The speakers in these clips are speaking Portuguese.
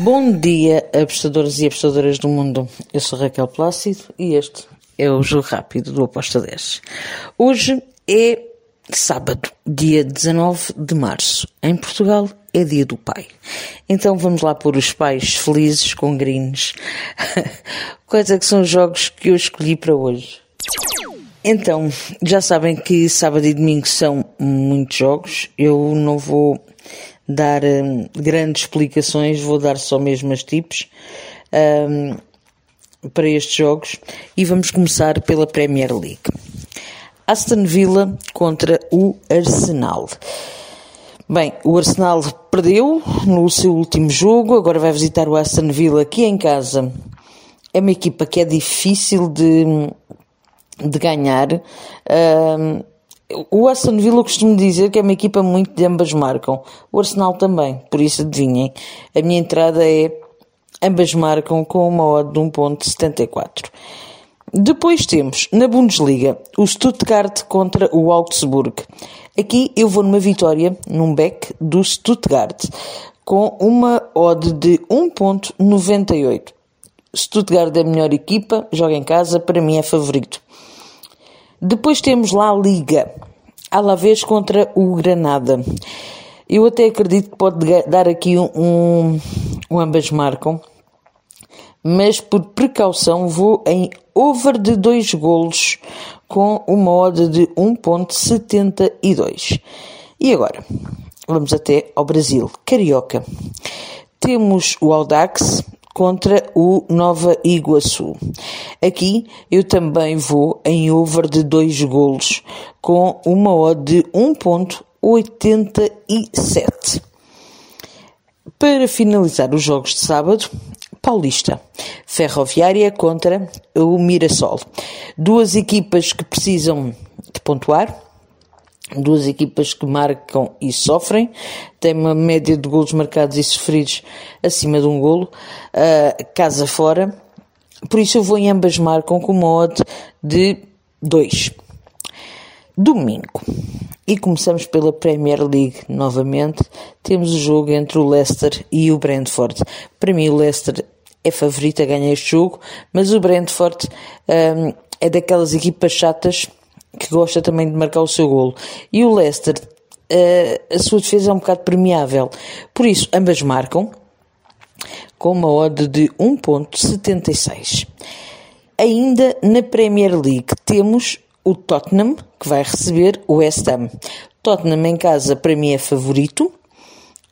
Bom dia, apostadores e apostadoras do mundo. Eu sou Raquel Plácido e este é o Jogo Rápido do Aposta 10. Hoje é sábado, dia 19 de março. Em Portugal é dia do pai. Então vamos lá pôr os pais felizes com greens. Quais é que são os jogos que eu escolhi para hoje? Então, já sabem que sábado e domingo são muitos jogos. Eu não vou dar um, grandes explicações, vou dar só mesmo as tipos um, para estes jogos e vamos começar pela Premier League. Aston Villa contra o Arsenal. Bem, o Arsenal perdeu no seu último jogo, agora vai visitar o Aston Villa aqui em casa. É uma equipa que é difícil de, de ganhar. Um, o Aston Villa costumo dizer que é uma equipa muito de ambas marcam. O Arsenal também, por isso adivinhem. A minha entrada é ambas marcam com uma odd de 1.74. Depois temos, na Bundesliga, o Stuttgart contra o Augsburg. Aqui eu vou numa vitória, num back do Stuttgart, com uma odd de 1.98. Stuttgart é a melhor equipa, joga em casa, para mim é favorito. Depois temos lá a Liga, Alavés contra o Granada. Eu até acredito que pode dar aqui um, um, ambas marcam, mas por precaução vou em over de dois golos com uma odd de 1.72. E agora, vamos até ao Brasil, Carioca. Temos o Audax contra o Nova Iguaçu. Aqui eu também vou em over de dois golos com uma odd de 1.87. Para finalizar os jogos de sábado, Paulista, Ferroviária contra o Mirassol. Duas equipas que precisam de pontuar, duas equipas que marcam e sofrem, tem uma média de golos marcados e sofridos acima de um golo, uh, casa fora, por isso eu vou em ambas marcam com uma odd de 2. Domingo. E começamos pela Premier League novamente. Temos o jogo entre o Leicester e o Brentford. Para mim o Leicester é favorito a ganhar este jogo, mas o Brentford um, é daquelas equipas chatas que gosta também de marcar o seu golo. E o Leicester, uh, a sua defesa é um bocado permeável. Por isso, ambas marcam com uma odd de 1.76. Ainda na Premier League temos o Tottenham, que vai receber o West Ham. Tottenham em casa, para mim, é favorito.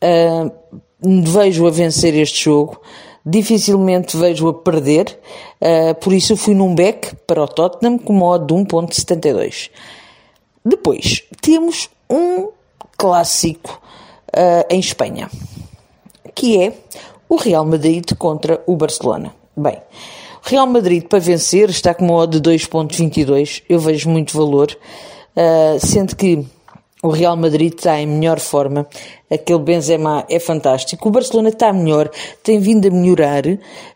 Uh, vejo a vencer este jogo. Dificilmente vejo a perder, uh, por isso fui num back para o Tottenham com uma odd de 1.72. Depois, temos um clássico uh, em Espanha, que é o Real Madrid contra o Barcelona. Bem, o Real Madrid para vencer está com uma odd de 2.22, eu vejo muito valor, uh, sendo que o Real Madrid está em melhor forma, aquele Benzema é fantástico. O Barcelona está melhor, tem vindo a melhorar,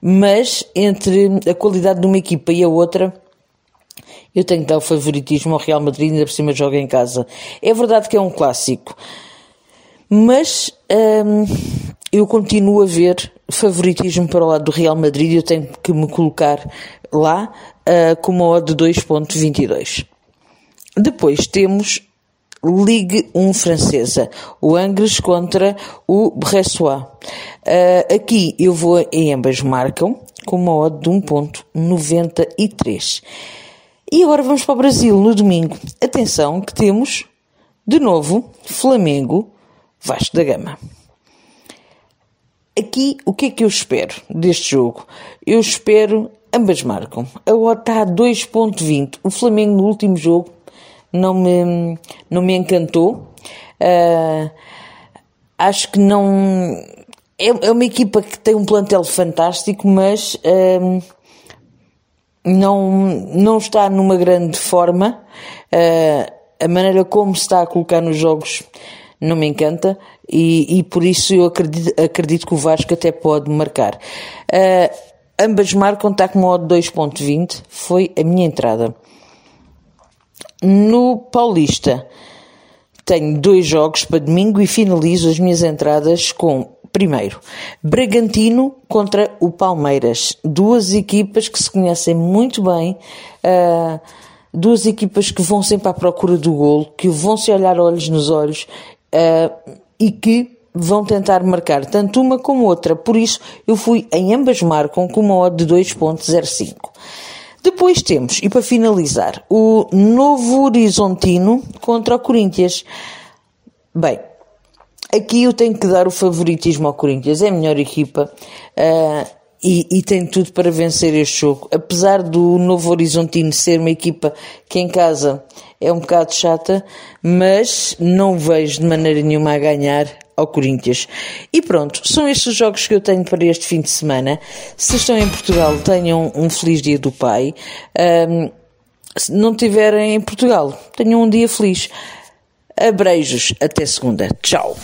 mas entre a qualidade de uma equipa e a outra, eu tenho que dar o favoritismo ao Real Madrid, ainda por cima joga em casa. É verdade que é um clássico, mas hum, eu continuo a ver favoritismo para o lado do Real Madrid e eu tenho que me colocar lá uh, com uma odd de 2.22. Depois temos Ligue 1 francesa, o Angers contra o Bressois. Uh, aqui eu vou em ambas marcam, com uma odd de 1.93. E agora vamos para o Brasil no domingo. Atenção que temos, de novo, Flamengo, Vasco da Gama. Aqui, o que é que eu espero deste jogo? Eu espero, ambas marcam. A odd está a 2.20. O Flamengo no último jogo não me, não me encantou. Uh, acho que não. É, é, uma equipa que tem um plantel fantástico, mas uh, não, não está numa grande forma. Uh, a maneira como se está a colocar nos jogos não me encanta e, e por isso eu acredito, acredito que o Vasco até pode marcar. ambas marcam, está com modo 2.20, foi a minha entrada. No Paulista tenho dois jogos para domingo e finalizo as minhas entradas com Primeiro, Bragantino contra o Palmeiras. Duas equipas que se conhecem muito bem, uh, duas equipas que vão sempre à procura do golo, que vão se olhar olhos nos olhos uh, e que vão tentar marcar tanto uma como outra. Por isso, eu fui em ambas marcam com uma odd de 2.05. Depois temos, e para finalizar, o Novo Horizontino contra o Corinthians. Bem, Aqui eu tenho que dar o favoritismo ao Corinthians, é a melhor equipa uh, e, e, tem tudo para vencer este jogo. Apesar do Novo Horizontino ser uma equipa que em casa é um bocado chata, mas não vejo de maneira nenhuma a ganhar ao Corinthians. E pronto, são estes os jogos que eu tenho para este fim de semana. Se estão em Portugal, tenham um feliz dia do pai. Um, se não estiverem em Portugal, tenham um dia feliz. Abreijos, até segunda. Tchau.